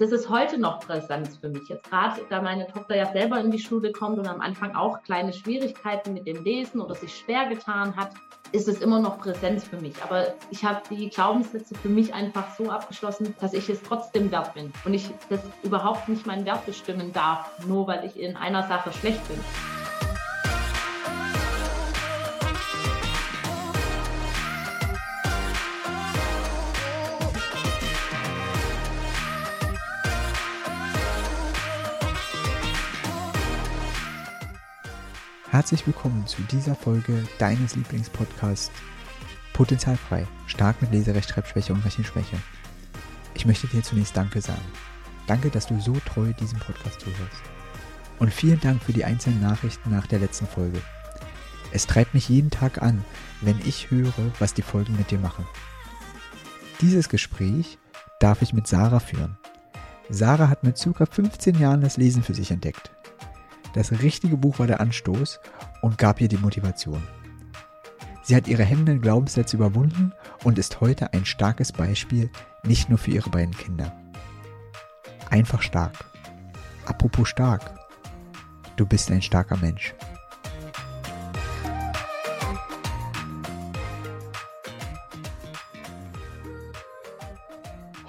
das ist heute noch Präsenz für mich. Jetzt gerade, da meine Tochter ja selber in die Schule kommt und am Anfang auch kleine Schwierigkeiten mit dem Lesen oder sich schwer getan hat, ist es immer noch Präsenz für mich. Aber ich habe die Glaubenssätze für mich einfach so abgeschlossen, dass ich es trotzdem wert bin und ich das überhaupt nicht meinen Wert bestimmen darf, nur weil ich in einer Sache schlecht bin. Herzlich willkommen zu dieser Folge deines Lieblingspodcasts Potenzialfrei, stark mit Leserechtschreibschwäche und Rechenschwäche. Ich möchte dir zunächst Danke sagen. Danke, dass du so treu diesem Podcast zuhörst. Und vielen Dank für die einzelnen Nachrichten nach der letzten Folge. Es treibt mich jeden Tag an, wenn ich höre, was die Folgen mit dir machen. Dieses Gespräch darf ich mit Sarah führen. Sarah hat mit ca. 15 Jahren das Lesen für sich entdeckt das richtige Buch war der Anstoß und gab ihr die Motivation. Sie hat ihre hemmenden Glaubenssätze überwunden und ist heute ein starkes Beispiel, nicht nur für ihre beiden Kinder. Einfach stark. Apropos stark. Du bist ein starker Mensch.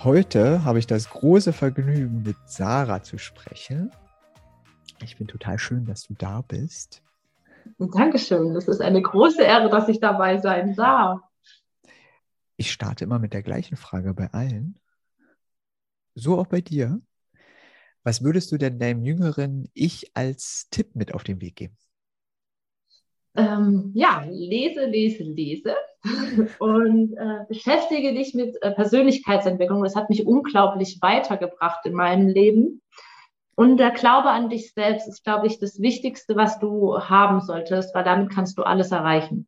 Heute habe ich das große Vergnügen, mit Sarah zu sprechen. Ich bin total schön, dass du da bist. Dankeschön. Das ist eine große Ehre, dass ich dabei sein darf. Ich starte immer mit der gleichen Frage bei allen. So auch bei dir. Was würdest du denn deinem jüngeren Ich als Tipp mit auf den Weg geben? Ähm, ja, lese, lese, lese und äh, beschäftige dich mit äh, Persönlichkeitsentwicklung. Das hat mich unglaublich weitergebracht in meinem Leben. Und der Glaube an dich selbst ist, glaube ich, das Wichtigste, was du haben solltest, weil damit kannst du alles erreichen.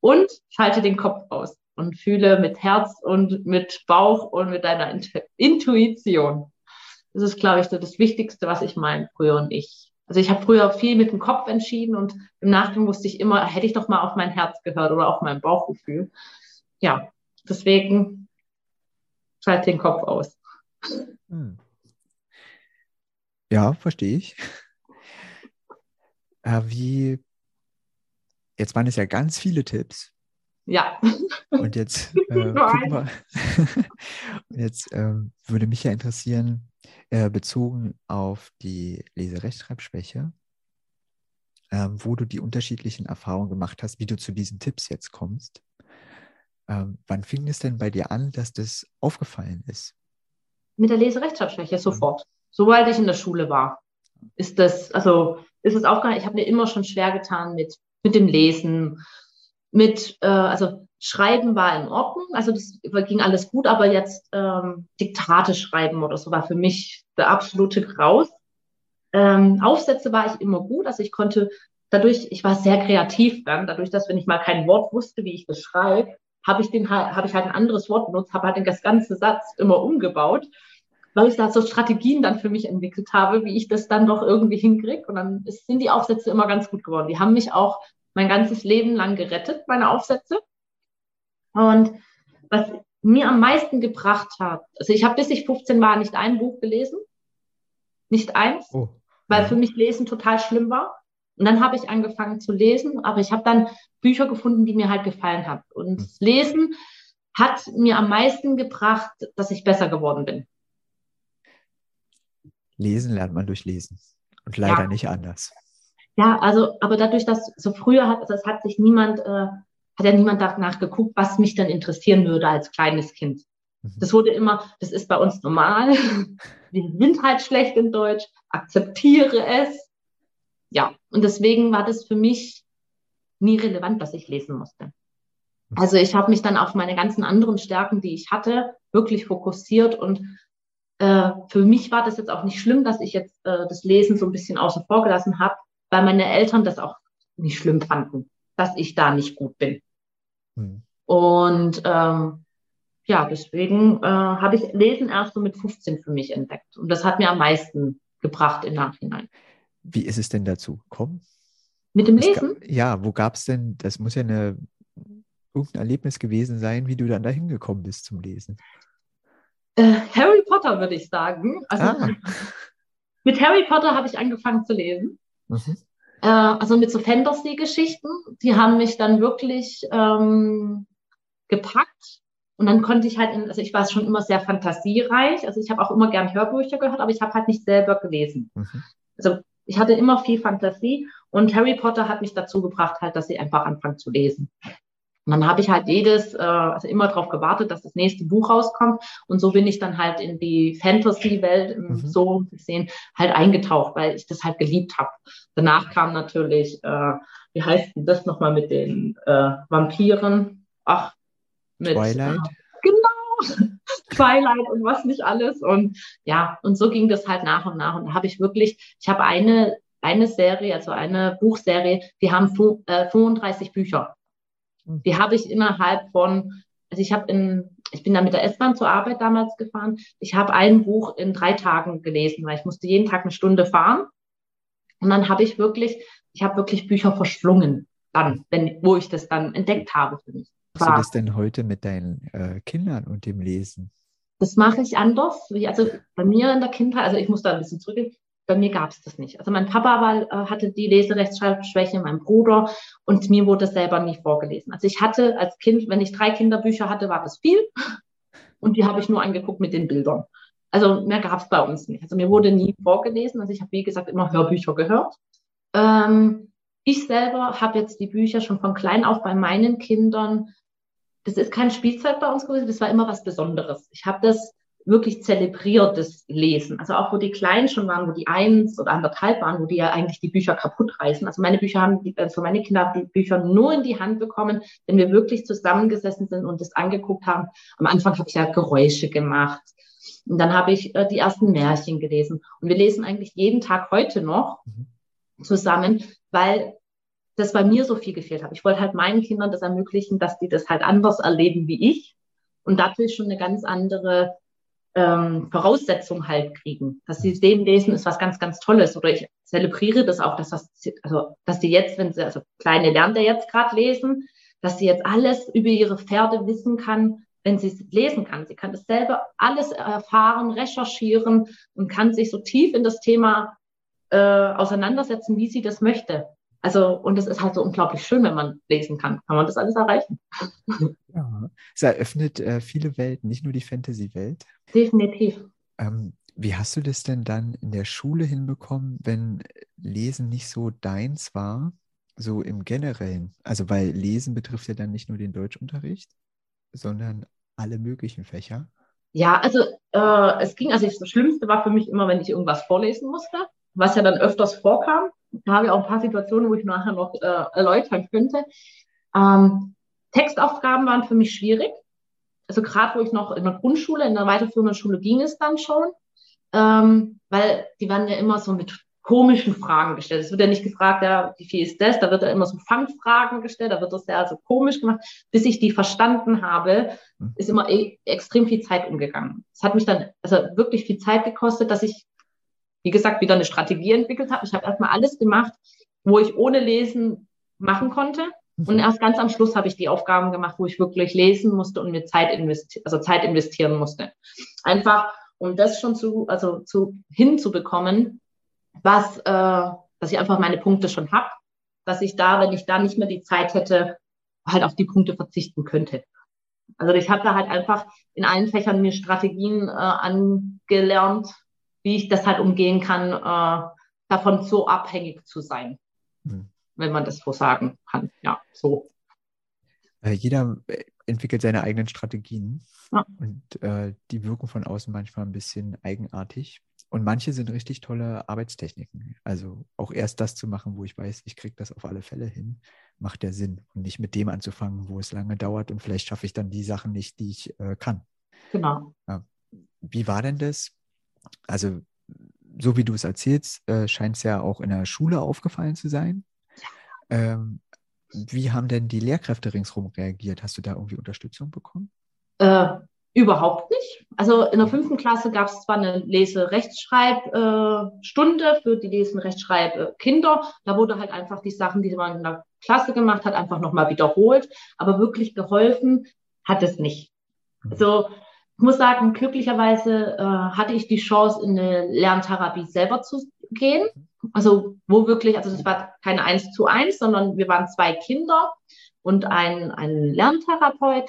Und schalte den Kopf aus und fühle mit Herz und mit Bauch und mit deiner Intuition. Das ist, glaube ich, so das Wichtigste, was ich meine, früher und ich. Also ich habe früher viel mit dem Kopf entschieden und im Nachhinein wusste ich immer, hätte ich doch mal auf mein Herz gehört oder auf mein Bauchgefühl. Ja, deswegen schalte den Kopf aus. Hm. Ja, verstehe ich. Äh, wie, jetzt waren es ja ganz viele Tipps. Ja. Und jetzt, äh, wir, und jetzt äh, würde mich ja interessieren, äh, bezogen auf die Leserechtschreibschwäche, ähm, wo du die unterschiedlichen Erfahrungen gemacht hast, wie du zu diesen Tipps jetzt kommst. Ähm, wann fing es denn bei dir an, dass das aufgefallen ist? Mit der Leserechtschreibschwäche sofort sobald ich in der Schule war, ist das, also ist es auch gar nicht, ich habe mir immer schon schwer getan mit, mit dem Lesen, mit, äh, also Schreiben war in Ordnung, also das ging alles gut, aber jetzt ähm, Diktate schreiben oder so war für mich der absolute Graus. Ähm, Aufsätze war ich immer gut, also ich konnte dadurch, ich war sehr kreativ dann, dadurch, dass wenn ich mal kein Wort wusste, wie ich das schreibe, habe ich den habe ich halt ein anderes Wort benutzt, habe halt den ganzen Satz immer umgebaut weil ich da so Strategien dann für mich entwickelt habe, wie ich das dann doch irgendwie hinkriege. Und dann ist, sind die Aufsätze immer ganz gut geworden. Die haben mich auch mein ganzes Leben lang gerettet, meine Aufsätze. Und was mir am meisten gebracht hat, also ich habe bis ich 15 war nicht ein Buch gelesen, nicht eins, oh. weil für mich Lesen total schlimm war. Und dann habe ich angefangen zu lesen, aber ich habe dann Bücher gefunden, die mir halt gefallen haben. Und hm. Lesen hat mir am meisten gebracht, dass ich besser geworden bin. Lesen lernt man durch Lesen und leider ja. nicht anders. Ja, also, aber dadurch, dass so früher hat, das hat sich niemand, äh, hat ja niemand danach geguckt, was mich dann interessieren würde als kleines Kind. Mhm. Das wurde immer, das ist bei uns normal. Wir sind halt schlecht in Deutsch, akzeptiere es. Ja, und deswegen war das für mich nie relevant, dass ich lesen musste. Mhm. Also ich habe mich dann auf meine ganzen anderen Stärken, die ich hatte, wirklich fokussiert und äh, für mich war das jetzt auch nicht schlimm, dass ich jetzt äh, das Lesen so ein bisschen außen vor gelassen habe, weil meine Eltern das auch nicht schlimm fanden, dass ich da nicht gut bin. Mhm. Und ähm, ja, deswegen äh, habe ich Lesen erst so mit 15 für mich entdeckt. Und das hat mir am meisten gebracht im Nachhinein. Wie ist es denn dazu gekommen? Mit dem Lesen? Gab, ja, wo gab es denn, das muss ja eine, irgendein Erlebnis gewesen sein, wie du dann dahin gekommen bist zum Lesen. Äh, Harry Potter würde ich sagen. Also ah. mit Harry Potter habe ich angefangen zu lesen. Mhm. Äh, also mit so Fantasy-Geschichten. Die haben mich dann wirklich ähm, gepackt. Und dann konnte ich halt, in, also ich war schon immer sehr fantasiereich. Also ich habe auch immer gern Hörbücher gehört, aber ich habe halt nicht selber gelesen. Mhm. Also ich hatte immer viel Fantasie und Harry Potter hat mich dazu gebracht, halt, dass ich einfach anfange zu lesen. Und dann habe ich halt jedes, äh, also immer darauf gewartet, dass das nächste Buch rauskommt. Und so bin ich dann halt in die Fantasy-Welt mhm. so gesehen halt eingetaucht, weil ich das halt geliebt habe. Danach kam natürlich, äh, wie heißt denn das nochmal mit den äh, Vampiren? Ach, mit Twilight. Äh, genau. Twilight und was nicht alles. Und ja, und so ging das halt nach und nach. Und da habe ich wirklich, ich habe eine, eine Serie, also eine Buchserie, die haben 35 Bücher. Die habe ich innerhalb von, also ich habe in, ich bin da mit der S-Bahn zur Arbeit damals gefahren. Ich habe ein Buch in drei Tagen gelesen, weil ich musste jeden Tag eine Stunde fahren. Und dann habe ich wirklich, ich habe wirklich Bücher verschlungen, dann, wenn, wo ich das dann entdeckt habe für mich. Machst du das denn heute mit deinen äh, Kindern und dem Lesen? Das mache ich anders. Also bei mir in der Kindheit, also ich muss da ein bisschen zurückgehen, bei mir gab es das nicht. Also mein Papa war, äh, hatte die Leserechtschreibschwäche, mein Bruder und mir wurde selber nie vorgelesen. Also ich hatte als Kind, wenn ich drei Kinderbücher hatte, war das viel und die habe ich nur angeguckt mit den Bildern. Also mehr gab es bei uns nicht. Also mir wurde nie vorgelesen. Also ich habe, wie gesagt, immer Hörbücher gehört. Ähm, ich selber habe jetzt die Bücher schon von klein auf bei meinen Kindern. Das ist kein Spielzeug bei uns gewesen, das war immer was Besonderes. Ich habe das wirklich zelebriertes Lesen. Also auch wo die Kleinen schon waren, wo die eins oder anderthalb waren, wo die ja eigentlich die Bücher kaputt reißen. Also meine Bücher haben, also meine Kinder haben die Bücher nur in die Hand bekommen, wenn wir wirklich zusammengesessen sind und das angeguckt haben. Am Anfang habe ich ja Geräusche gemacht. Und dann habe ich äh, die ersten Märchen gelesen. Und wir lesen eigentlich jeden Tag heute noch mhm. zusammen, weil das bei mir so viel gefehlt hat. Ich wollte halt meinen Kindern das ermöglichen, dass die das halt anders erleben wie ich und dadurch schon eine ganz andere ähm, Voraussetzung halt kriegen. Dass sie sehen, lesen ist was ganz, ganz Tolles. Oder ich zelebriere das auch, dass das, also, dass sie jetzt, wenn sie, also Kleine lernt ja jetzt gerade lesen, dass sie jetzt alles über ihre Pferde wissen kann, wenn sie es lesen kann. Sie kann das selber alles erfahren, recherchieren und kann sich so tief in das Thema äh, auseinandersetzen, wie sie das möchte. Also, und es ist halt so unglaublich schön, wenn man lesen kann. Kann man das alles erreichen? Ja, es eröffnet äh, viele Welten, nicht nur die Fantasy-Welt. Definitiv. Ähm, wie hast du das denn dann in der Schule hinbekommen, wenn Lesen nicht so deins war, so im Generellen? Also, weil Lesen betrifft ja dann nicht nur den Deutschunterricht, sondern alle möglichen Fächer. Ja, also äh, es ging, also das Schlimmste war für mich immer, wenn ich irgendwas vorlesen musste, was ja dann öfters vorkam da habe ich auch ein paar Situationen, wo ich nachher noch äh, erläutern könnte. Ähm, Textaufgaben waren für mich schwierig. Also gerade wo ich noch in der Grundschule, in der weiterführenden Schule ging es dann schon, ähm, weil die werden ja immer so mit komischen Fragen gestellt. Es wird ja nicht gefragt, ja, wie viel ist das? Da wird ja immer so Fangfragen gestellt, da wird das ja also komisch gemacht. Bis ich die verstanden habe, hm. ist immer e extrem viel Zeit umgegangen. Es hat mich dann also wirklich viel Zeit gekostet, dass ich wie gesagt, wieder eine Strategie entwickelt habe. Ich habe erstmal alles gemacht, wo ich ohne Lesen machen konnte. Und mhm. erst ganz am Schluss habe ich die Aufgaben gemacht, wo ich wirklich lesen musste und mir Zeit, investi also Zeit investieren musste. Einfach, um das schon zu, also zu hinzubekommen, was, äh, dass ich einfach meine Punkte schon habe, dass ich da, wenn ich da nicht mehr die Zeit hätte, halt auf die Punkte verzichten könnte. Also ich habe da halt einfach in allen Fächern mir Strategien äh, angelernt, wie ich das halt umgehen kann, äh, davon so abhängig zu sein, mhm. wenn man das so sagen kann. Ja, so. Äh, jeder äh, entwickelt seine eigenen Strategien ja. und äh, die wirken von außen manchmal ein bisschen eigenartig. Und manche sind richtig tolle Arbeitstechniken. Also auch erst das zu machen, wo ich weiß, ich kriege das auf alle Fälle hin, macht der Sinn. Und nicht mit dem anzufangen, wo es lange dauert und vielleicht schaffe ich dann die Sachen nicht, die ich äh, kann. Genau. Ja. Wie war denn das also so wie du es erzählst, äh, scheint es ja auch in der Schule aufgefallen zu sein. Ähm, wie haben denn die Lehrkräfte ringsherum reagiert? Hast du da irgendwie Unterstützung bekommen? Äh, überhaupt nicht. Also in der fünften Klasse gab es zwar eine Lese-Rechtschreib-Stunde äh, für die Lesen-Rechtschreib-Kinder. Da wurde halt einfach die Sachen, die man in der Klasse gemacht hat, einfach nochmal wiederholt. Aber wirklich geholfen hat es nicht. Also ich muss sagen, glücklicherweise äh, hatte ich die Chance, in eine Lerntherapie selber zu gehen. Also wo wirklich, also das war keine eins zu eins, sondern wir waren zwei Kinder und ein, ein Lerntherapeut.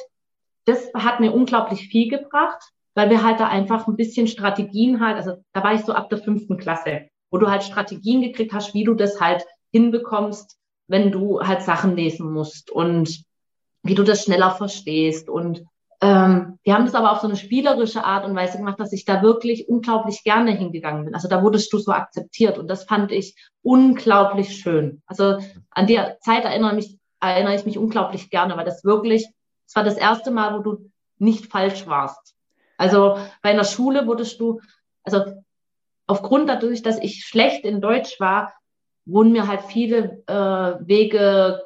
Das hat mir unglaublich viel gebracht, weil wir halt da einfach ein bisschen Strategien halt, also da war ich so ab der fünften Klasse, wo du halt Strategien gekriegt hast, wie du das halt hinbekommst, wenn du halt Sachen lesen musst und wie du das schneller verstehst und ähm, wir haben das aber auf so eine spielerische Art und Weise gemacht, dass ich da wirklich unglaublich gerne hingegangen bin. Also da wurdest du so akzeptiert und das fand ich unglaublich schön. Also an die Zeit erinnere, mich, erinnere ich mich unglaublich gerne, weil das wirklich, es war das erste Mal, wo du nicht falsch warst. Also bei einer Schule wurdest du, also aufgrund dadurch, dass ich schlecht in Deutsch war, wurden mir halt viele äh, Wege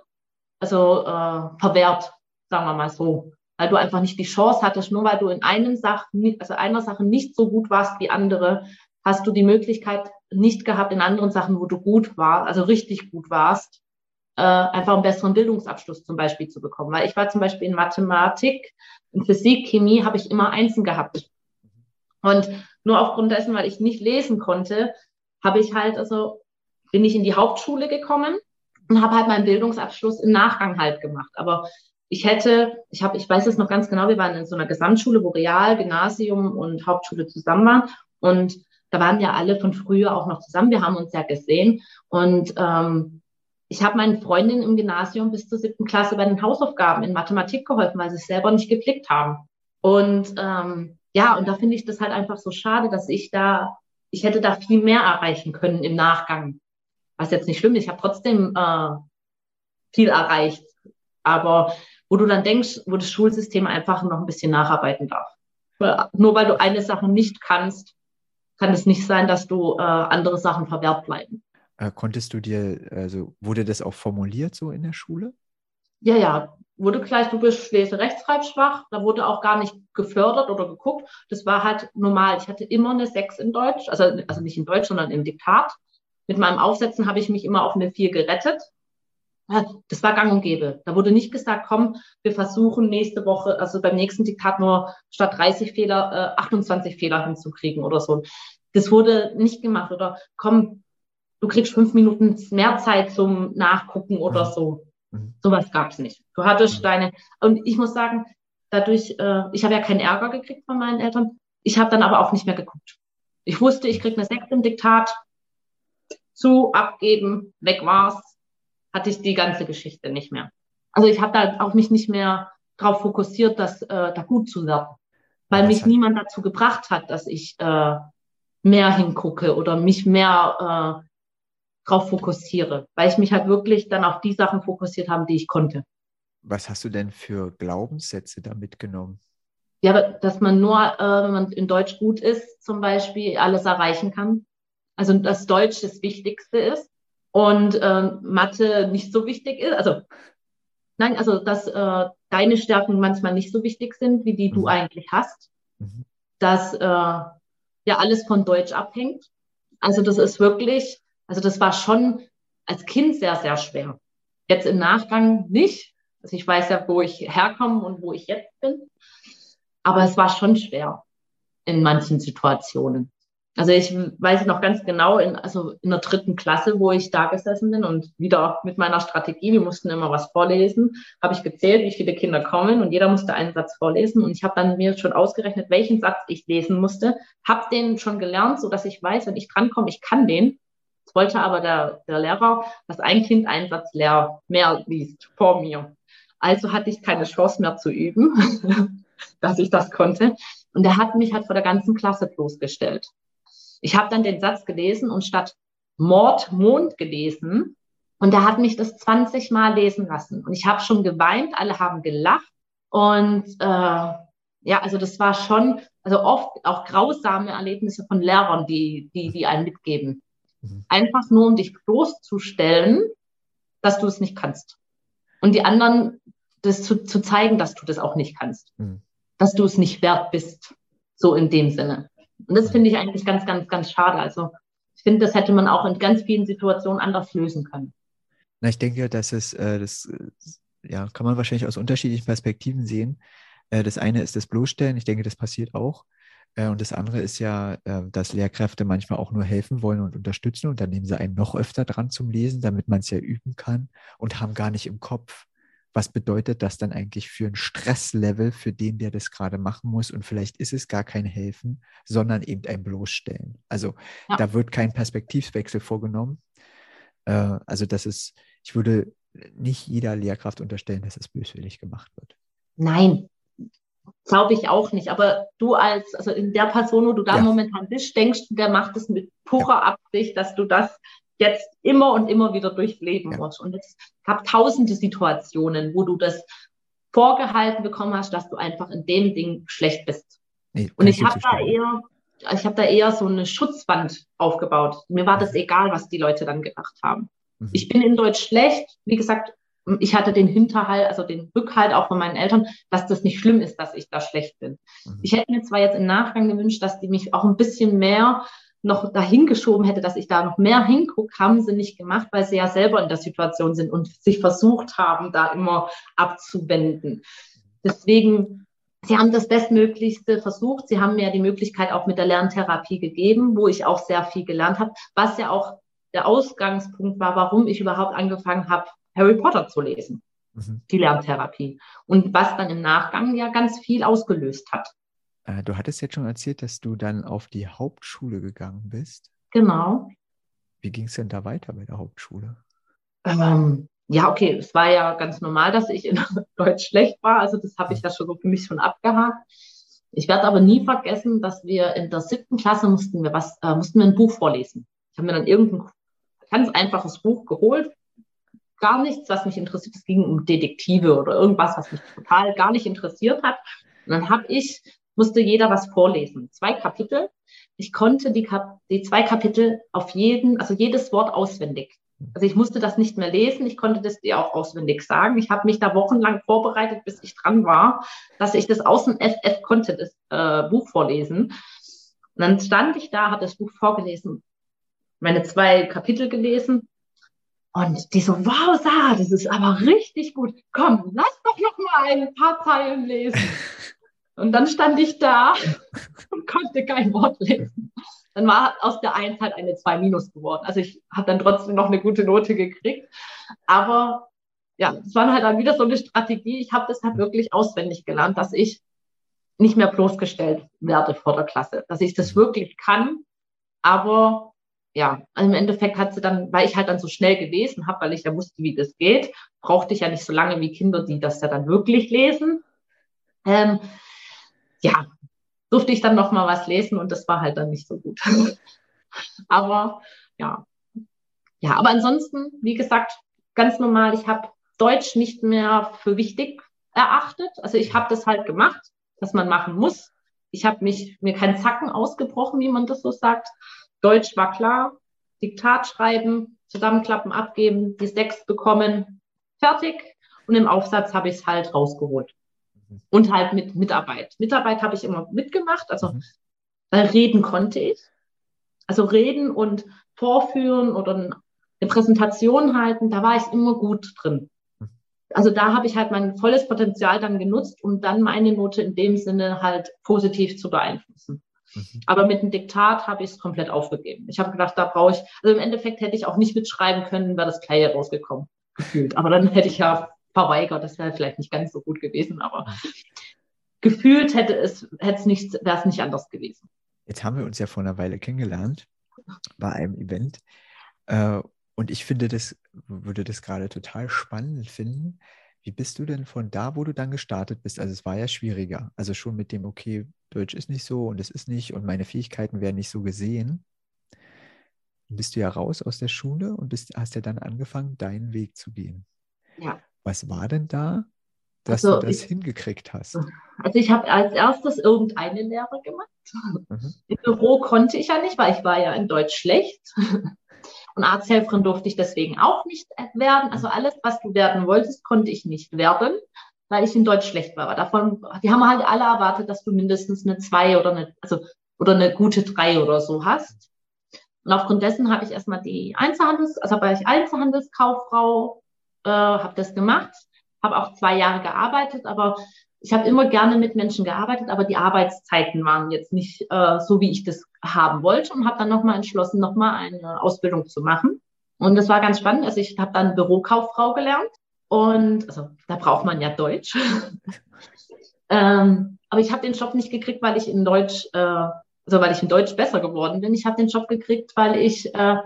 also äh, verwehrt, sagen wir mal so weil du einfach nicht die Chance hattest, nur weil du in einem Sach, also einer Sache nicht so gut warst wie andere, hast du die Möglichkeit nicht gehabt, in anderen Sachen, wo du gut warst, also richtig gut warst, äh, einfach einen besseren Bildungsabschluss zum Beispiel zu bekommen. Weil ich war zum Beispiel in Mathematik, in Physik, Chemie habe ich immer Einsen gehabt. Und nur aufgrund dessen, weil ich nicht lesen konnte, habe ich halt, also bin ich in die Hauptschule gekommen und habe halt meinen Bildungsabschluss im Nachgang halt gemacht. Aber ich hätte, ich habe, ich weiß es noch ganz genau, wir waren in so einer Gesamtschule, wo Real, Gymnasium und Hauptschule zusammen waren. Und da waren ja alle von früher auch noch zusammen. Wir haben uns ja gesehen. Und ähm, ich habe meinen Freundinnen im Gymnasium bis zur siebten Klasse bei den Hausaufgaben in Mathematik geholfen, weil sie es selber nicht geblickt haben. Und ähm, ja, und da finde ich das halt einfach so schade, dass ich da, ich hätte da viel mehr erreichen können im Nachgang. Was jetzt nicht schlimm ist, ich habe trotzdem äh, viel erreicht. Aber wo du dann denkst, wo das Schulsystem einfach noch ein bisschen nacharbeiten darf. Nur weil du eine Sache nicht kannst, kann es nicht sein, dass du äh, andere Sachen verwehrt bleiben. Äh, konntest du dir, also wurde das auch formuliert so in der Schule? Ja, ja, wurde gleich, du bist lese-rechtschreibschwach, da wurde auch gar nicht gefördert oder geguckt. Das war halt normal. Ich hatte immer eine Sechs in Deutsch, also, also nicht in Deutsch, sondern im Diktat. Mit meinem Aufsetzen habe ich mich immer auf eine Vier gerettet das war gang und gäbe. Da wurde nicht gesagt, komm, wir versuchen nächste Woche, also beim nächsten Diktat nur statt 30 Fehler äh, 28 Fehler hinzukriegen oder so. Das wurde nicht gemacht oder komm, du kriegst fünf Minuten mehr Zeit zum Nachgucken oder mhm. so. Mhm. Sowas gab es nicht. Du hattest mhm. deine, und ich muss sagen, dadurch, äh, ich habe ja keinen Ärger gekriegt von meinen Eltern. Ich habe dann aber auch nicht mehr geguckt. Ich wusste, ich krieg eine Sechs im Diktat, zu, abgeben, weg war's hatte ich die ganze Geschichte nicht mehr. Also ich habe da auch mich nicht mehr darauf fokussiert, das äh, da gut zu werden, weil mich niemand dazu gebracht hat, dass ich äh, mehr hingucke oder mich mehr äh, darauf fokussiere, weil ich mich halt wirklich dann auf die Sachen fokussiert habe, die ich konnte. Was hast du denn für Glaubenssätze da mitgenommen? Ja, dass man nur, äh, wenn man in Deutsch gut ist, zum Beispiel alles erreichen kann. Also dass Deutsch das Wichtigste ist und äh, Mathe nicht so wichtig ist. Also nein, also dass äh, deine Stärken manchmal nicht so wichtig sind, wie die mhm. du eigentlich hast. Mhm. Dass äh, ja alles von Deutsch abhängt. Also das ist wirklich, also das war schon als Kind sehr, sehr schwer. Jetzt im Nachgang nicht. Also ich weiß ja, wo ich herkomme und wo ich jetzt bin. Aber es war schon schwer in manchen Situationen. Also ich weiß noch ganz genau, in, also in der dritten Klasse, wo ich da gesessen bin und wieder mit meiner Strategie, wir mussten immer was vorlesen, habe ich gezählt, wie viele Kinder kommen und jeder musste einen Satz vorlesen und ich habe dann mir schon ausgerechnet, welchen Satz ich lesen musste, habe den schon gelernt, so dass ich weiß, wenn ich drankomme, ich kann den. Das wollte aber der, der Lehrer, dass ein Kind einen Satz leer mehr liest vor mir. Also hatte ich keine Chance mehr zu üben, dass ich das konnte. Und er hat mich halt vor der ganzen Klasse bloßgestellt. Ich habe dann den Satz gelesen und statt Mord Mond gelesen. Und er hat mich das 20 Mal lesen lassen. Und ich habe schon geweint, alle haben gelacht. Und äh, ja, also das war schon, also oft auch grausame Erlebnisse von Lehrern, die, die, die einen mitgeben. Mhm. Einfach nur, um dich bloßzustellen, dass du es nicht kannst. Und die anderen das zu, zu zeigen, dass du das auch nicht kannst. Mhm. Dass du es nicht wert bist. So in dem Sinne. Und das finde ich eigentlich ganz, ganz, ganz schade. Also ich finde, das hätte man auch in ganz vielen Situationen anders lösen können. Na, ich denke, dass es, äh, das ja, kann man wahrscheinlich aus unterschiedlichen Perspektiven sehen. Äh, das eine ist das Bloßstellen. Ich denke, das passiert auch. Äh, und das andere ist ja, äh, dass Lehrkräfte manchmal auch nur helfen wollen und unterstützen und dann nehmen sie einen noch öfter dran zum Lesen, damit man es ja üben kann und haben gar nicht im Kopf, was bedeutet das dann eigentlich für ein Stresslevel für den, der das gerade machen muss. Und vielleicht ist es gar kein Helfen, sondern eben ein Bloßstellen. Also ja. da wird kein Perspektivwechsel vorgenommen. Äh, also das ist, ich würde nicht jeder Lehrkraft unterstellen, dass es böswillig gemacht wird. Nein, Glaube ich auch nicht. Aber du als, also in der Person, wo du da ja. momentan bist, denkst du, der macht es mit purer ja. Absicht, dass du das jetzt immer und immer wieder durchleben ja. musst. Und es gab tausende Situationen, wo du das vorgehalten bekommen hast, dass du einfach in dem Ding schlecht bist. Nee, und ich habe da eher, ich habe da eher so eine Schutzwand aufgebaut. Mir war das mhm. egal, was die Leute dann gedacht haben. Mhm. Ich bin in Deutsch schlecht. Wie gesagt, ich hatte den Hinterhalt, also den Rückhalt auch von meinen Eltern, dass das nicht schlimm ist, dass ich da schlecht bin. Mhm. Ich hätte mir zwar jetzt im Nachgang gewünscht, dass die mich auch ein bisschen mehr noch dahin geschoben hätte, dass ich da noch mehr hingucke, haben sie nicht gemacht, weil sie ja selber in der Situation sind und sich versucht haben, da immer abzuwenden. Deswegen, sie haben das Bestmöglichste versucht. Sie haben mir die Möglichkeit auch mit der Lerntherapie gegeben, wo ich auch sehr viel gelernt habe, was ja auch der Ausgangspunkt war, warum ich überhaupt angefangen habe, Harry Potter zu lesen, mhm. die Lerntherapie. Und was dann im Nachgang ja ganz viel ausgelöst hat. Äh, du hattest jetzt schon erzählt, dass du dann auf die Hauptschule gegangen bist. Genau. Wie ging es denn da weiter bei der Hauptschule? Ähm, ja, okay, es war ja ganz normal, dass ich in Deutsch schlecht war. Also das habe ich ja schon so für mich schon abgehakt. Ich werde aber nie vergessen, dass wir in der siebten Klasse mussten wir was, äh, mussten wir ein Buch vorlesen. Ich habe mir dann irgendein ganz einfaches Buch geholt, gar nichts, was mich interessiert. Es ging um Detektive oder irgendwas, was mich total gar nicht interessiert hat. Und dann habe ich, musste jeder was vorlesen. Zwei Kapitel. Ich konnte die, Kap die zwei Kapitel auf jeden, also jedes Wort auswendig. Also ich musste das nicht mehr lesen, ich konnte das dir auch auswendig sagen. Ich habe mich da wochenlang vorbereitet, bis ich dran war, dass ich das aus dem FF konnte, das äh, Buch vorlesen. Und dann stand ich da, habe das Buch vorgelesen, meine zwei Kapitel gelesen und die so, wow, Sarah, das ist aber richtig gut. Komm, lass doch noch mal ein paar Zeilen lesen. Und dann stand ich da und konnte kein Wort lesen. Dann war aus der Eins halt eine zwei minus geworden. Also ich habe dann trotzdem noch eine gute Note gekriegt. Aber ja, es war halt dann wieder so eine Strategie. Ich habe das halt wirklich auswendig gelernt, dass ich nicht mehr bloßgestellt werde vor der Klasse, dass ich das wirklich kann, aber ja, also im Endeffekt hat sie dann, weil ich halt dann so schnell gelesen habe, weil ich ja wusste, wie das geht, brauchte ich ja nicht so lange wie Kinder, die das ja dann wirklich lesen. Ähm, ja, durfte ich dann noch mal was lesen und das war halt dann nicht so gut. aber ja, ja, aber ansonsten, wie gesagt, ganz normal. Ich habe Deutsch nicht mehr für wichtig erachtet. Also ich habe das halt gemacht, was man machen muss. Ich habe mich mir keinen Zacken ausgebrochen, wie man das so sagt. Deutsch war klar, Diktat schreiben, zusammenklappen, abgeben, die sechs bekommen, fertig. Und im Aufsatz habe ich es halt rausgeholt. Und halt mit Mitarbeit. Mitarbeit habe ich immer mitgemacht, also mhm. reden konnte ich. Also reden und vorführen oder eine Präsentation halten, da war ich immer gut drin. Mhm. Also da habe ich halt mein volles Potenzial dann genutzt, um dann meine Note in dem Sinne halt positiv zu beeinflussen. Mhm. Aber mit dem Diktat habe ich es komplett aufgegeben. Ich habe gedacht, da brauche ich, also im Endeffekt hätte ich auch nicht mitschreiben können, wäre das Player rausgekommen, gefühlt. Aber dann hätte ich ja verweigert, das wäre vielleicht nicht ganz so gut gewesen, aber gefühlt hätte es, hätte es nicht, wäre es nicht anders gewesen. Jetzt haben wir uns ja vor einer Weile kennengelernt bei einem Event. Äh, und ich finde das, würde das gerade total spannend finden. Wie bist du denn von da, wo du dann gestartet bist? Also es war ja schwieriger. Also schon mit dem, okay, Deutsch ist nicht so und es ist nicht und meine Fähigkeiten werden nicht so gesehen. Dann bist du ja raus aus der Schule und bist, hast ja dann angefangen, deinen Weg zu gehen. Ja. Was war denn da, dass also du das ich, hingekriegt hast? Also ich habe als erstes irgendeine Lehre gemacht. Mhm. Im Büro konnte ich ja nicht, weil ich war ja in Deutsch schlecht. Und Arzthelferin durfte ich deswegen auch nicht werden. Also alles, was du werden wolltest, konnte ich nicht werden weil ich in Deutsch schlecht war. Davon, die haben halt alle erwartet, dass du mindestens eine zwei oder eine, also, oder eine gute drei oder so hast. Und aufgrund dessen habe ich erstmal die Einzelhandels, also war ich Einzelhandelskauffrau, äh, habe das gemacht, habe auch zwei Jahre gearbeitet, aber ich habe immer gerne mit Menschen gearbeitet, aber die Arbeitszeiten waren jetzt nicht äh, so, wie ich das haben wollte und habe dann nochmal entschlossen, nochmal eine Ausbildung zu machen. Und das war ganz spannend. Also ich habe dann Bürokauffrau gelernt und also da braucht man ja Deutsch. ähm, aber ich habe den Job nicht gekriegt, weil ich in Deutsch, äh, also weil ich in Deutsch besser geworden bin. Ich habe den Job gekriegt, weil ich äh,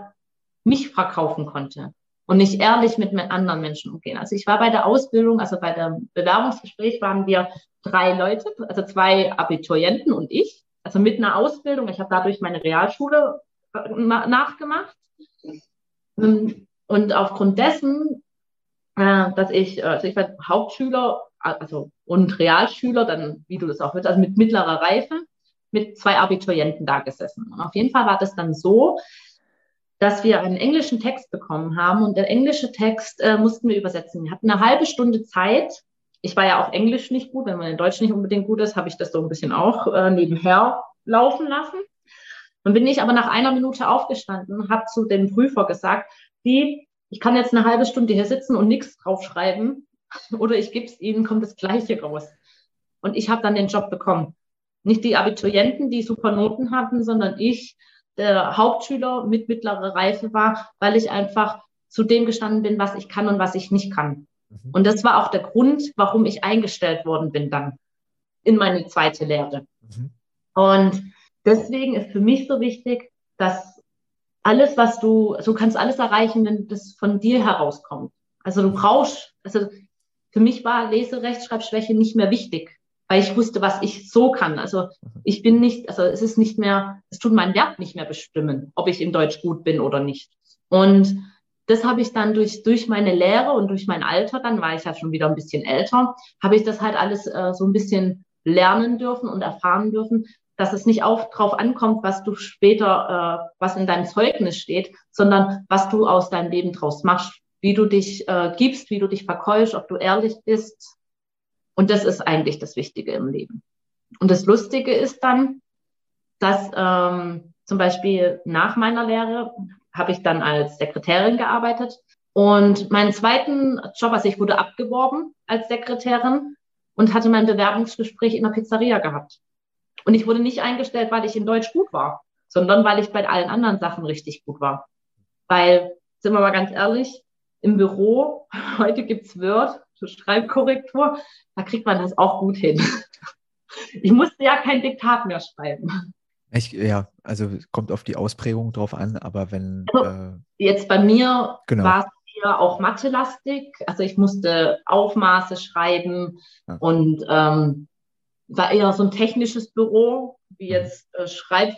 mich verkaufen konnte und nicht ehrlich mit anderen Menschen umgehen. Also ich war bei der Ausbildung, also bei dem Bewerbungsgespräch waren wir drei Leute, also zwei Abiturienten und ich, also mit einer Ausbildung. Ich habe dadurch meine Realschule äh, nachgemacht. Ähm, und aufgrund dessen, äh, dass ich, äh, also ich war Hauptschüler, also und Realschüler, dann, wie du das auch willst, also mit mittlerer Reife, mit zwei Abiturienten da gesessen. Und auf jeden Fall war das dann so, dass wir einen englischen Text bekommen haben und der englische Text äh, mussten wir übersetzen. Wir hatten eine halbe Stunde Zeit. Ich war ja auch Englisch nicht gut, wenn man in Deutsch nicht unbedingt gut ist, habe ich das so ein bisschen auch äh, nebenher laufen lassen. Und bin ich aber nach einer Minute aufgestanden habe zu dem Prüfer gesagt, die, ich kann jetzt eine halbe Stunde hier sitzen und nichts draufschreiben oder ich gebe es Ihnen, kommt das Gleiche raus. Und ich habe dann den Job bekommen. Nicht die Abiturienten, die super Noten hatten, sondern ich, der Hauptschüler mit mittlerer Reife war, weil ich einfach zu dem gestanden bin, was ich kann und was ich nicht kann. Mhm. Und das war auch der Grund, warum ich eingestellt worden bin dann in meine zweite Lehre. Mhm. Und deswegen ist für mich so wichtig, dass alles, was du, du kannst alles erreichen, wenn das von dir herauskommt. Also du brauchst, also für mich war Leserechtschreibschwäche nicht mehr wichtig weil ich wusste, was ich so kann. Also ich bin nicht, also es ist nicht mehr, es tut mein Wert nicht mehr bestimmen, ob ich in Deutsch gut bin oder nicht. Und das habe ich dann durch, durch meine Lehre und durch mein Alter, dann war ich ja schon wieder ein bisschen älter, habe ich das halt alles äh, so ein bisschen lernen dürfen und erfahren dürfen, dass es nicht auch drauf ankommt, was du später, äh, was in deinem Zeugnis steht, sondern was du aus deinem Leben draus machst, wie du dich äh, gibst, wie du dich verkäufst, ob du ehrlich bist, und das ist eigentlich das Wichtige im Leben. Und das Lustige ist dann, dass ähm, zum Beispiel nach meiner Lehre habe ich dann als Sekretärin gearbeitet. Und meinen zweiten Job, also ich wurde abgeworben als Sekretärin und hatte mein Bewerbungsgespräch in der Pizzeria gehabt. Und ich wurde nicht eingestellt, weil ich in Deutsch gut war, sondern weil ich bei allen anderen Sachen richtig gut war. Weil, sind wir mal ganz ehrlich, im Büro, heute gibt's Word, zur Schreibkorrektur, da kriegt man das auch gut hin. Ich musste ja kein Diktat mehr schreiben. Ich, ja, also kommt auf die Ausprägung drauf an, aber wenn. Also, äh, jetzt bei mir genau. war es eher auch Mathe-lastig. Also ich musste Aufmaße schreiben ja. und ähm, war eher so ein technisches Büro, wie mhm. jetzt äh, Schreib,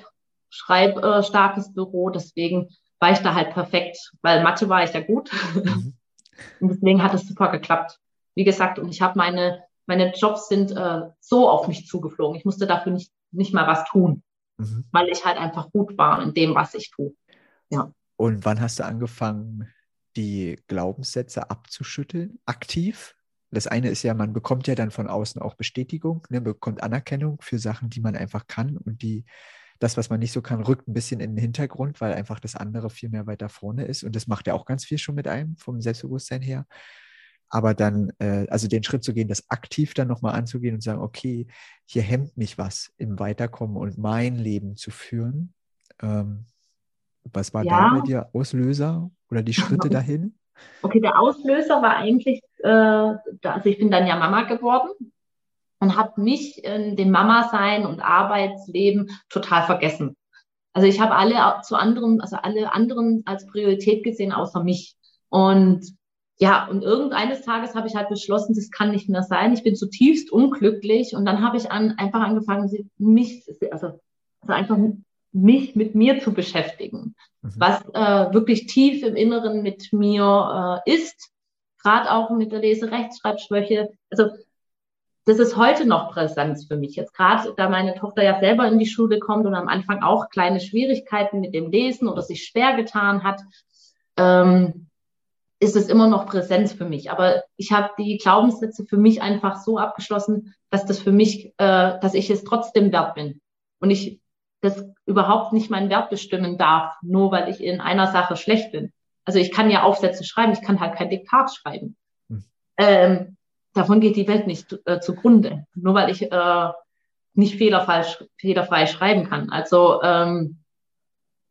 schreibstarkes äh, Büro. Deswegen war ich da halt perfekt, weil Mathe war ich ja gut. Mhm. Und deswegen hat es super geklappt wie gesagt, und ich habe meine, meine Jobs sind äh, so auf mich zugeflogen. Ich musste dafür nicht, nicht mal was tun, mhm. weil ich halt einfach gut war in dem, was ich tue. Ja. Und wann hast du angefangen, die Glaubenssätze abzuschütteln, aktiv? Das eine ist ja, man bekommt ja dann von außen auch Bestätigung, ne, bekommt Anerkennung für Sachen, die man einfach kann und die, das, was man nicht so kann, rückt ein bisschen in den Hintergrund, weil einfach das andere viel mehr weiter vorne ist. Und das macht ja auch ganz viel schon mit einem vom Selbstbewusstsein her aber dann, äh, also den Schritt zu gehen, das aktiv dann nochmal anzugehen und sagen, okay, hier hemmt mich was im Weiterkommen und mein Leben zu führen. Ähm, was war ja. da bei dir Auslöser oder die Schritte dahin? Okay, der Auslöser war eigentlich, äh, also ich bin dann ja Mama geworden und habe mich in dem Mama-Sein und Arbeitsleben total vergessen. Also ich habe alle zu anderen, also alle anderen als Priorität gesehen, außer mich. Und ja, und irgendeines Tages habe ich halt beschlossen, das kann nicht mehr sein. Ich bin zutiefst unglücklich. Und dann habe ich an, einfach angefangen, mich, also, also einfach mich mit mir zu beschäftigen, mhm. was äh, wirklich tief im Inneren mit mir äh, ist, gerade auch mit der Leserechtschreibschwäche. Also das ist heute noch Präsenz für mich. Jetzt gerade, da meine Tochter ja selber in die Schule kommt und am Anfang auch kleine Schwierigkeiten mit dem Lesen oder sich schwer getan hat. Ähm, ist es immer noch Präsenz für mich. Aber ich habe die Glaubenssätze für mich einfach so abgeschlossen, dass das für mich, äh, dass ich es trotzdem wert bin. Und ich das überhaupt nicht meinen Wert bestimmen darf, nur weil ich in einer Sache schlecht bin. Also ich kann ja Aufsätze schreiben, ich kann halt kein Diktat schreiben. Hm. Ähm, davon geht die Welt nicht äh, zugrunde, nur weil ich äh, nicht fehlerfrei, fehlerfrei schreiben kann. Also ähm,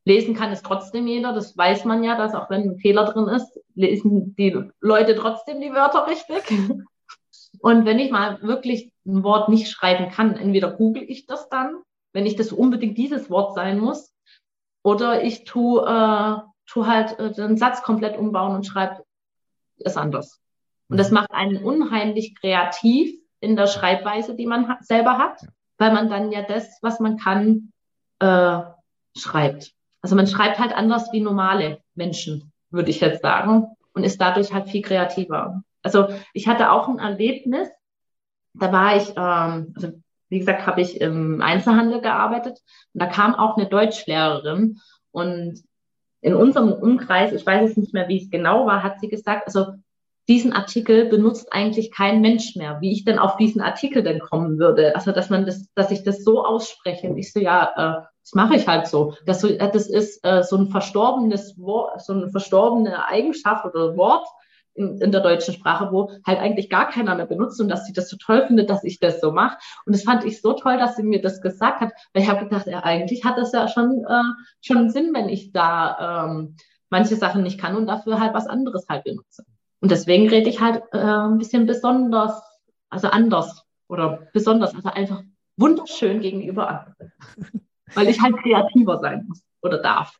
lesen kann es trotzdem jeder, das weiß man ja, dass auch wenn ein Fehler drin ist, lesen die Leute trotzdem die Wörter richtig. Und wenn ich mal wirklich ein Wort nicht schreiben kann, entweder google ich das dann, wenn ich das unbedingt dieses Wort sein muss, oder ich tue, äh, tu halt äh, den Satz komplett umbauen und schreibe es anders. Und das mhm. macht einen unheimlich kreativ in der Schreibweise, die man ha selber hat, weil man dann ja das, was man kann, äh, schreibt. Also man schreibt halt anders wie normale Menschen, würde ich jetzt sagen, und ist dadurch halt viel kreativer. Also ich hatte auch ein Erlebnis, da war ich, ähm, also wie gesagt, habe ich im Einzelhandel gearbeitet und da kam auch eine Deutschlehrerin und in unserem Umkreis, ich weiß es nicht mehr, wie es genau war, hat sie gesagt, also diesen Artikel benutzt eigentlich kein Mensch mehr. Wie ich denn auf diesen Artikel denn kommen würde? Also, dass man das, dass ich das so ausspreche. Und ich so, ja, äh, das mache ich halt so. Das, das ist äh, so ein verstorbenes Wort, so eine verstorbene Eigenschaft oder Wort in, in der deutschen Sprache, wo halt eigentlich gar keiner mehr benutzt und dass sie das so toll findet, dass ich das so mache. Und das fand ich so toll, dass sie mir das gesagt hat, weil ich habe gedacht, ja, eigentlich hat das ja schon, äh, schon Sinn, wenn ich da ähm, manche Sachen nicht kann und dafür halt was anderes halt benutze. Und deswegen rede ich halt äh, ein bisschen besonders, also anders oder besonders, also einfach wunderschön gegenüber anderen. Weil ich halt kreativer sein muss oder darf.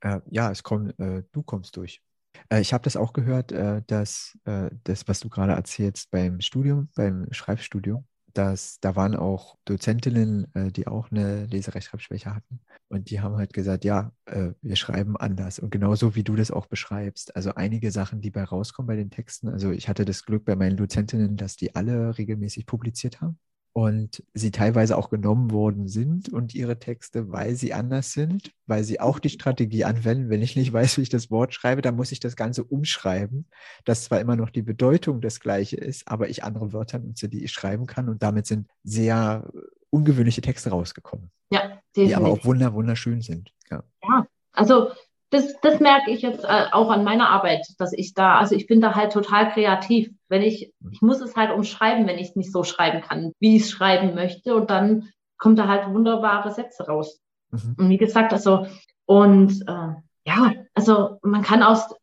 Äh, ja, es kommt, äh, du kommst durch. Äh, ich habe das auch gehört, äh, dass äh, das, was du gerade erzählst beim Studium, beim Schreibstudium, dass da waren auch Dozentinnen, äh, die auch eine Leserechtschreibschwäche hatten. Und die haben halt gesagt, ja, wir schreiben anders. Und genauso wie du das auch beschreibst. Also einige Sachen, die bei rauskommen bei den Texten. Also ich hatte das Glück bei meinen Dozentinnen, dass die alle regelmäßig publiziert haben und sie teilweise auch genommen worden sind und ihre Texte, weil sie anders sind, weil sie auch die Strategie anwenden. Wenn ich nicht weiß, wie ich das Wort schreibe, dann muss ich das Ganze umschreiben, dass zwar immer noch die Bedeutung das gleiche ist, aber ich andere Wörter nutze, die ich schreiben kann und damit sind sehr ungewöhnliche Texte rausgekommen. Ja, definitiv. Die aber auch wunder, wunderschön sind. Ja, ja also das, das merke ich jetzt äh, auch an meiner Arbeit, dass ich da, also ich bin da halt total kreativ. Wenn ich, ich muss es halt umschreiben, wenn ich es nicht so schreiben kann, wie ich es schreiben möchte. Und dann kommt da halt wunderbare Sätze raus. Mhm. Und wie gesagt, also, und äh, ja, also man kann aus,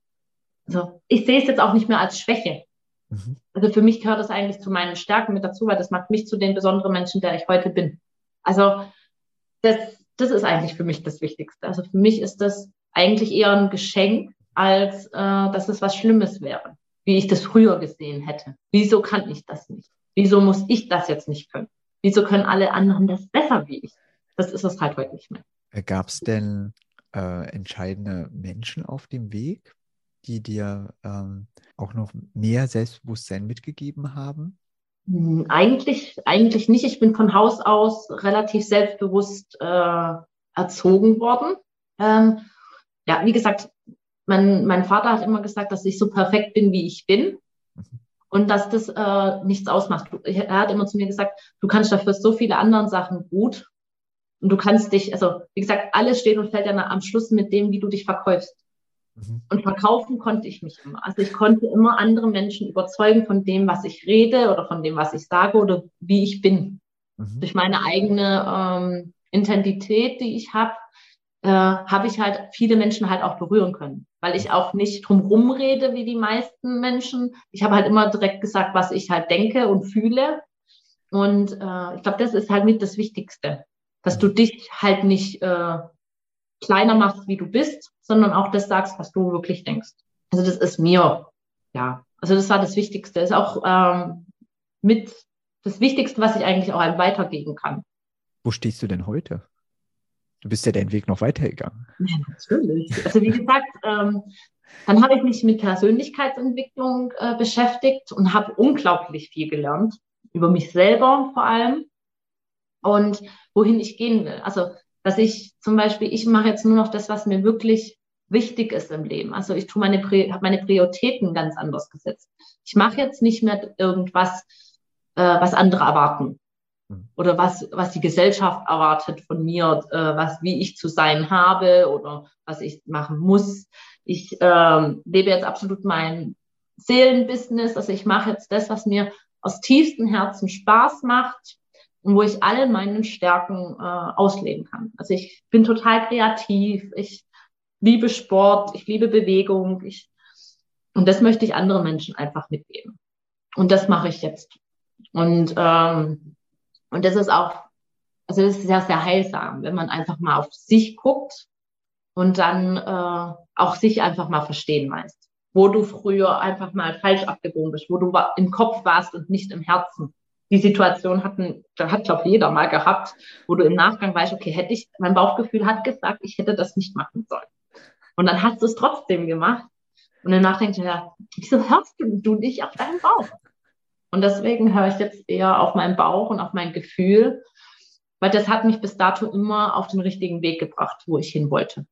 also ich sehe es jetzt auch nicht mehr als Schwäche. Mhm. Also für mich gehört das eigentlich zu meinen Stärken mit dazu, weil das macht mich zu den besonderen Menschen, der ich heute bin. Also das, das ist eigentlich für mich das Wichtigste. Also für mich ist das eigentlich eher ein Geschenk, als äh, dass es was Schlimmes wäre, wie ich das früher gesehen hätte. Wieso kann ich das nicht? Wieso muss ich das jetzt nicht können? Wieso können alle anderen das besser wie ich? Das ist es halt heute nicht mehr. Gab es denn äh, entscheidende Menschen auf dem Weg, die dir ähm, auch noch mehr Selbstbewusstsein mitgegeben haben? Hm, eigentlich, eigentlich nicht. Ich bin von Haus aus relativ selbstbewusst äh, erzogen worden. Ähm, ja, wie gesagt, mein, mein Vater hat immer gesagt, dass ich so perfekt bin, wie ich bin. Und dass das äh, nichts ausmacht. Er hat immer zu mir gesagt, du kannst dafür so viele andere Sachen gut. Und du kannst dich, also wie gesagt, alles steht und fällt ja am Schluss mit dem, wie du dich verkaufst. Mhm. Und verkaufen konnte ich mich immer. Also ich konnte immer andere Menschen überzeugen von dem, was ich rede oder von dem, was ich sage oder wie ich bin. Mhm. Durch meine eigene ähm, Intensität, die ich habe, äh, habe ich halt viele Menschen halt auch berühren können, weil ich auch nicht drumherum rede wie die meisten Menschen. Ich habe halt immer direkt gesagt, was ich halt denke und fühle. Und äh, ich glaube, das ist halt mit das Wichtigste, dass du dich halt nicht äh, kleiner machst, wie du bist, sondern auch das sagst, was du wirklich denkst. Also das ist mir, ja, also das war das Wichtigste. Ist auch ähm, mit das Wichtigste, was ich eigentlich auch einem weitergeben kann. Wo stehst du denn heute? Du bist ja deinen Weg noch weitergegangen. Ja, natürlich. Also wie gesagt, ähm, dann habe ich mich mit Persönlichkeitsentwicklung äh, beschäftigt und habe unglaublich viel gelernt über mich selber vor allem und wohin ich gehen will. Also dass ich zum Beispiel, ich mache jetzt nur noch das, was mir wirklich wichtig ist im Leben. Also ich tue meine, habe meine Prioritäten ganz anders gesetzt. Ich mache jetzt nicht mehr irgendwas, äh, was andere erwarten. Mhm. oder was, was die Gesellschaft erwartet von mir, äh, was, wie ich zu sein habe oder was ich machen muss. Ich ähm, lebe jetzt absolut mein, Seelenbusiness. Also ich mache jetzt das, was mir aus tiefstem Herzen Spaß macht und wo ich alle meinen Stärken äh, ausleben kann. Also ich bin total kreativ, ich liebe Sport, ich liebe Bewegung, ich, und das möchte ich anderen Menschen einfach mitgeben. Und das mache ich jetzt. Und, ähm, und das ist auch, also das ist sehr, sehr heilsam, wenn man einfach mal auf sich guckt und dann äh, auch sich einfach mal verstehen weiß, wo du früher einfach mal falsch abgebogen bist, wo du im Kopf warst und nicht im Herzen. Die Situation hatten, da hat glaube jeder mal gehabt, wo du im Nachgang weißt, okay, hätte ich, mein Bauchgefühl hat gesagt, ich hätte das nicht machen sollen. Und dann hast du es trotzdem gemacht. Und danach denkst du, ja, wieso hörst du, du nicht auf deinen Bauch? Und deswegen höre ich jetzt eher auf meinen Bauch und auf mein Gefühl, weil das hat mich bis dato immer auf den richtigen Weg gebracht, wo ich hin wollte.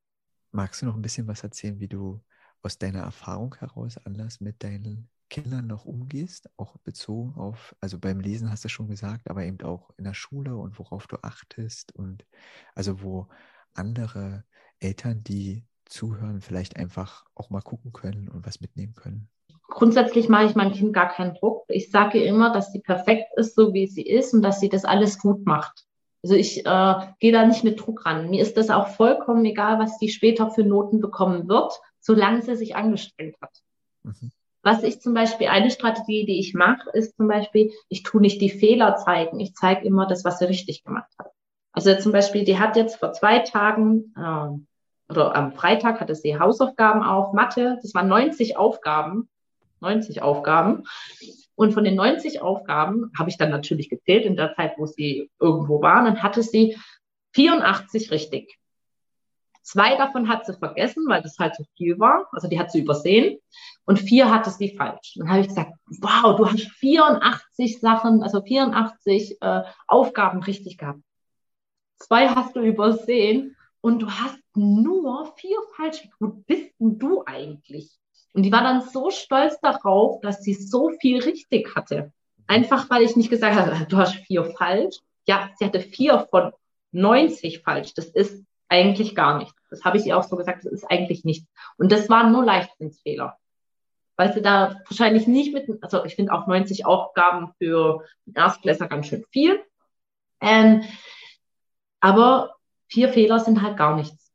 Magst du noch ein bisschen was erzählen, wie du aus deiner Erfahrung heraus anders mit deinen Kindern noch umgehst, auch bezogen auf, also beim Lesen hast du schon gesagt, aber eben auch in der Schule und worauf du achtest und also wo andere Eltern, die zuhören, vielleicht einfach auch mal gucken können und was mitnehmen können? Grundsätzlich mache ich meinem Kind gar keinen Druck. Ich sage immer, dass sie perfekt ist, so wie sie ist und dass sie das alles gut macht. Also ich äh, gehe da nicht mit Druck ran. Mir ist das auch vollkommen egal, was sie später für Noten bekommen wird, solange sie sich angestrengt hat. Mhm. Was ich zum Beispiel, eine Strategie, die ich mache, ist zum Beispiel, ich tue nicht die Fehler zeigen. Ich zeige immer das, was sie richtig gemacht hat. Also zum Beispiel, die hat jetzt vor zwei Tagen äh, oder am Freitag hatte sie Hausaufgaben auf Mathe. Das waren 90 Aufgaben. 90 Aufgaben. Und von den 90 Aufgaben habe ich dann natürlich gezählt in der Zeit, wo sie irgendwo war. Dann hatte sie 84 richtig. Zwei davon hat sie vergessen, weil das halt so viel war. Also die hat sie übersehen. Und vier hatte sie falsch. Dann habe ich gesagt, wow, du hast 84 Sachen, also 84 äh, Aufgaben richtig gehabt. Zwei hast du übersehen und du hast nur vier falsch. Wo bist denn du eigentlich? Und die war dann so stolz darauf, dass sie so viel richtig hatte. Einfach weil ich nicht gesagt habe, du hast vier falsch. Ja, sie hatte vier von 90 falsch. Das ist eigentlich gar nichts. Das habe ich ihr auch so gesagt, das ist eigentlich nichts. Und das waren nur Leichtsinnsfehler. Weil sie da wahrscheinlich nicht mit, also ich finde auch 90 Aufgaben für Erstklässler ganz schön viel. Ähm, aber vier Fehler sind halt gar nichts.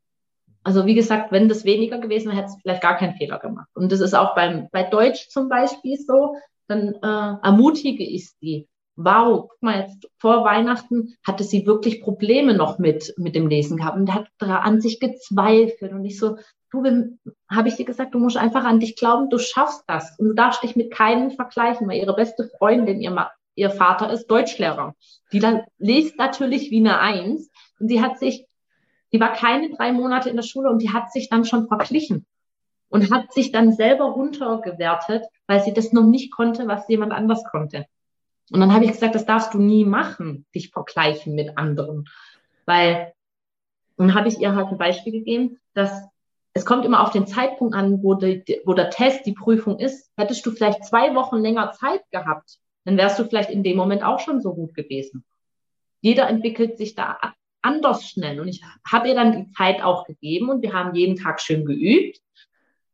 Also wie gesagt, wenn das weniger gewesen wäre, hätte es vielleicht gar keinen Fehler gemacht. Und das ist auch beim, bei Deutsch zum Beispiel so, dann äh, ermutige ich sie. Wow, guck mal, jetzt vor Weihnachten hatte sie wirklich Probleme noch mit, mit dem Lesen gehabt und hat an sich gezweifelt. Und ich so, du, habe ich dir gesagt, du musst einfach an dich glauben, du schaffst das. Und du darfst dich mit keinem vergleichen, weil ihre beste Freundin, ihr, ihr Vater ist Deutschlehrer. Die dann liest natürlich wie eine Eins. Und sie hat sich die war keine drei Monate in der Schule und die hat sich dann schon verglichen und hat sich dann selber runtergewertet, weil sie das noch nicht konnte, was jemand anders konnte. Und dann habe ich gesagt, das darfst du nie machen, dich vergleichen mit anderen. Weil, dann habe ich ihr halt ein Beispiel gegeben, dass es kommt immer auf den Zeitpunkt an, wo, die, wo der Test, die Prüfung ist. Hättest du vielleicht zwei Wochen länger Zeit gehabt, dann wärst du vielleicht in dem Moment auch schon so gut gewesen. Jeder entwickelt sich da anders schnell. Und ich habe ihr dann die Zeit auch gegeben und wir haben jeden Tag schön geübt.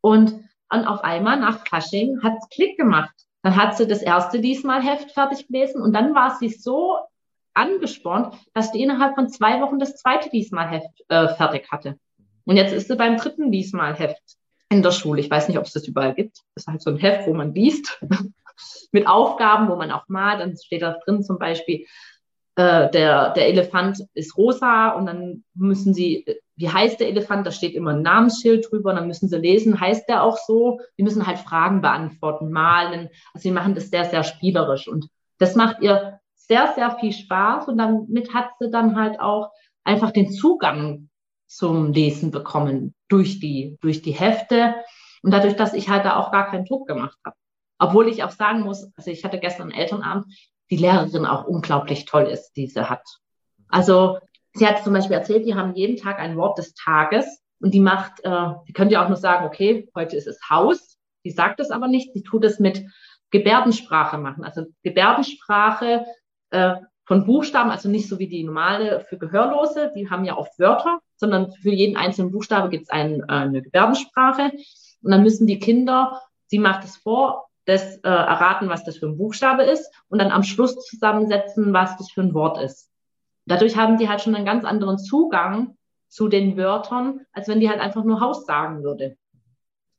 Und dann auf einmal nach Fasching hat es Klick gemacht. Dann hat sie das erste diesmal Heft fertig gelesen und dann war sie so angespornt, dass sie innerhalb von zwei Wochen das zweite diesmal Heft äh, fertig hatte. Und jetzt ist sie beim dritten diesmal Heft in der Schule. Ich weiß nicht, ob es das überall gibt. Das ist halt so ein Heft, wo man liest mit Aufgaben, wo man auch malt. Dann steht da drin zum Beispiel, äh, der, der Elefant ist rosa und dann müssen sie, wie heißt der Elefant? Da steht immer ein Namensschild drüber und dann müssen sie lesen, heißt der auch so? Die müssen halt Fragen beantworten, malen. Also sie machen das sehr, sehr spielerisch und das macht ihr sehr, sehr viel Spaß und damit hat sie dann halt auch einfach den Zugang zum Lesen bekommen durch die, durch die Hefte und dadurch, dass ich halt da auch gar keinen Druck gemacht habe. Obwohl ich auch sagen muss, also ich hatte gestern Elternabend, die Lehrerin auch unglaublich toll ist, die sie hat. Also sie hat zum Beispiel erzählt, die haben jeden Tag ein Wort des Tages und die macht, äh, die könnte auch nur sagen, okay, heute ist es Haus. Die sagt es aber nicht, sie tut es mit Gebärdensprache machen. Also Gebärdensprache äh, von Buchstaben, also nicht so wie die normale für Gehörlose, die haben ja oft Wörter, sondern für jeden einzelnen Buchstabe gibt es ein, äh, eine Gebärdensprache. Und dann müssen die Kinder sie macht es vor, das äh, erraten, was das für ein Buchstabe ist und dann am Schluss zusammensetzen, was das für ein Wort ist. Dadurch haben die halt schon einen ganz anderen Zugang zu den Wörtern, als wenn die halt einfach nur Haus sagen würde.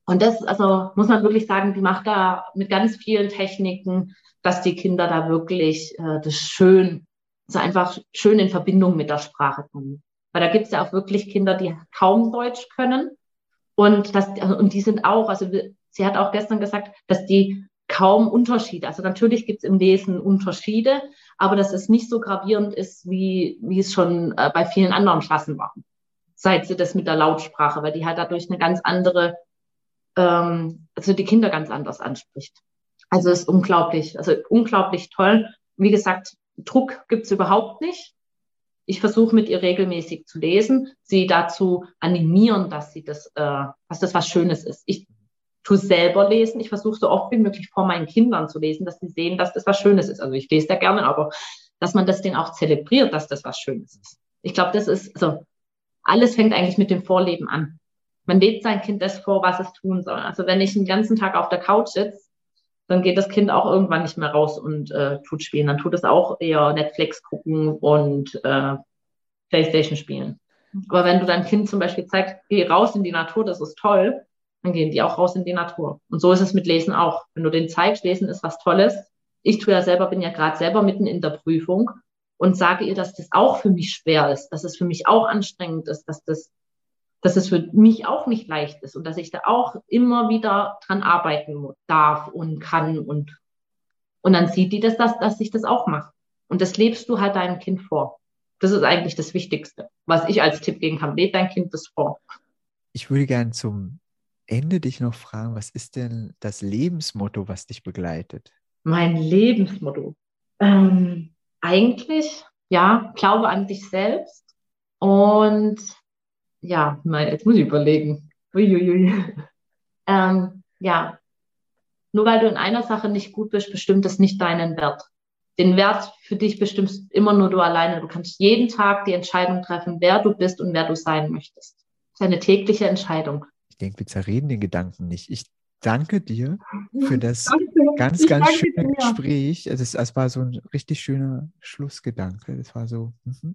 Und das, also muss man wirklich sagen, die macht da mit ganz vielen Techniken, dass die Kinder da wirklich äh, das schön, so einfach schön in Verbindung mit der Sprache kommen. Weil da gibt es ja auch wirklich Kinder, die kaum Deutsch können. Und das, und die sind auch, also sie hat auch gestern gesagt, dass die kaum Unterschiede. Also natürlich gibt es im Lesen Unterschiede, aber dass es nicht so gravierend ist, wie, wie es schon äh, bei vielen anderen Klassen war. Seit sie das mit der Lautsprache, weil die halt dadurch eine ganz andere, ähm, also die Kinder ganz anders anspricht. Also ist unglaublich, also unglaublich toll. Wie gesagt, Druck gibt's überhaupt nicht. Ich versuche mit ihr regelmäßig zu lesen, sie dazu animieren, dass sie das, äh, dass das was Schönes ist. Ich tue selber lesen. Ich versuche so oft wie möglich vor meinen Kindern zu lesen, dass sie sehen, dass das was Schönes ist. Also ich lese da gerne, aber dass man das denen auch zelebriert, dass das was Schönes ist. Ich glaube, das ist, also alles fängt eigentlich mit dem Vorleben an. Man lebt sein Kind das vor, was es tun soll. Also wenn ich den ganzen Tag auf der Couch sitze, dann geht das Kind auch irgendwann nicht mehr raus und äh, tut spielen. Dann tut es auch eher Netflix gucken und äh, Playstation spielen. Aber wenn du deinem Kind zum Beispiel zeigst, geh raus in die Natur, das ist toll, dann gehen die auch raus in die Natur. Und so ist es mit Lesen auch. Wenn du den zeigst, Lesen ist was Tolles. Ich tue ja selber, bin ja gerade selber mitten in der Prüfung und sage ihr, dass das auch für mich schwer ist, dass es für mich auch anstrengend ist, dass das, dass es für mich auch nicht leicht ist und dass ich da auch immer wieder dran arbeiten darf und kann und, und dann sieht die das, dass, dass ich das auch mache. Und das lebst du halt deinem Kind vor. Das ist eigentlich das Wichtigste, was ich als Tipp geben kann. Leb dein Kind das vor. Ich würde gerne zum Ende dich noch fragen, was ist denn das Lebensmotto, was dich begleitet? Mein Lebensmotto. Ähm, eigentlich, ja, glaube an dich selbst. Und ja, mein, jetzt muss ich überlegen. Uiuiui. Ähm, ja, nur weil du in einer Sache nicht gut bist, bestimmt das nicht deinen Wert. Den Wert für dich bestimmst immer nur du alleine. Du kannst jeden Tag die Entscheidung treffen, wer du bist und wer du sein möchtest. Das ist eine tägliche Entscheidung. Ich denke, wir zerreden den Gedanken nicht. Ich danke dir für das danke. ganz, ich ganz schöne dir. Gespräch. Es, ist, es war so ein richtig schöner Schlussgedanke. Das war so. Mhm.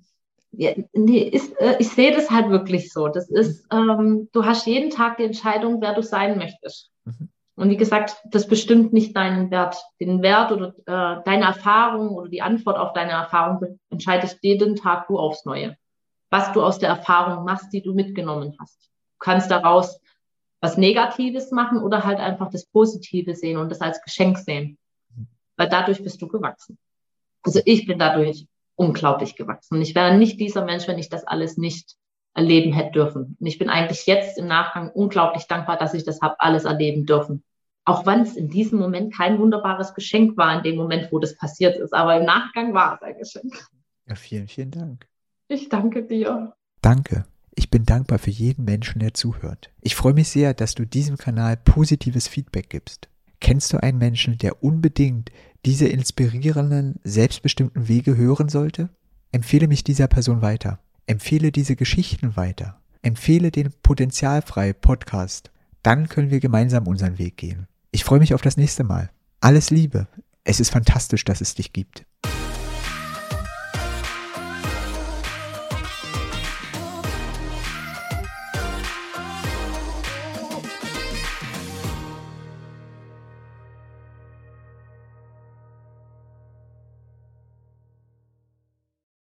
Ja, nee, ist, äh, ich sehe das halt wirklich so. Das ist, ähm, du hast jeden Tag die Entscheidung, wer du sein möchtest. Mhm. Und wie gesagt, das bestimmt nicht deinen Wert. Den Wert oder äh, deine Erfahrung oder die Antwort auf deine Erfahrung entscheidest jeden Tag du aufs Neue. Was du aus der Erfahrung machst, die du mitgenommen hast. Du kannst daraus was Negatives machen oder halt einfach das Positive sehen und das als Geschenk sehen. Weil dadurch bist du gewachsen. Also ich bin dadurch unglaublich gewachsen. Und ich wäre nicht dieser Mensch, wenn ich das alles nicht erleben hätte dürfen. Und ich bin eigentlich jetzt im Nachgang unglaublich dankbar, dass ich das habe alles erleben dürfen. Auch wenn es in diesem Moment kein wunderbares Geschenk war, in dem Moment, wo das passiert ist. Aber im Nachgang war es ein Geschenk. Ja, vielen, vielen Dank. Ich danke dir. Danke. Ich bin dankbar für jeden Menschen, der zuhört. Ich freue mich sehr, dass du diesem Kanal positives Feedback gibst. Kennst du einen Menschen, der unbedingt diese inspirierenden, selbstbestimmten Wege hören sollte? Empfehle mich dieser Person weiter. Empfehle diese Geschichten weiter. Empfehle den Potenzialfrei Podcast. Dann können wir gemeinsam unseren Weg gehen. Ich freue mich auf das nächste Mal. Alles Liebe. Es ist fantastisch, dass es dich gibt.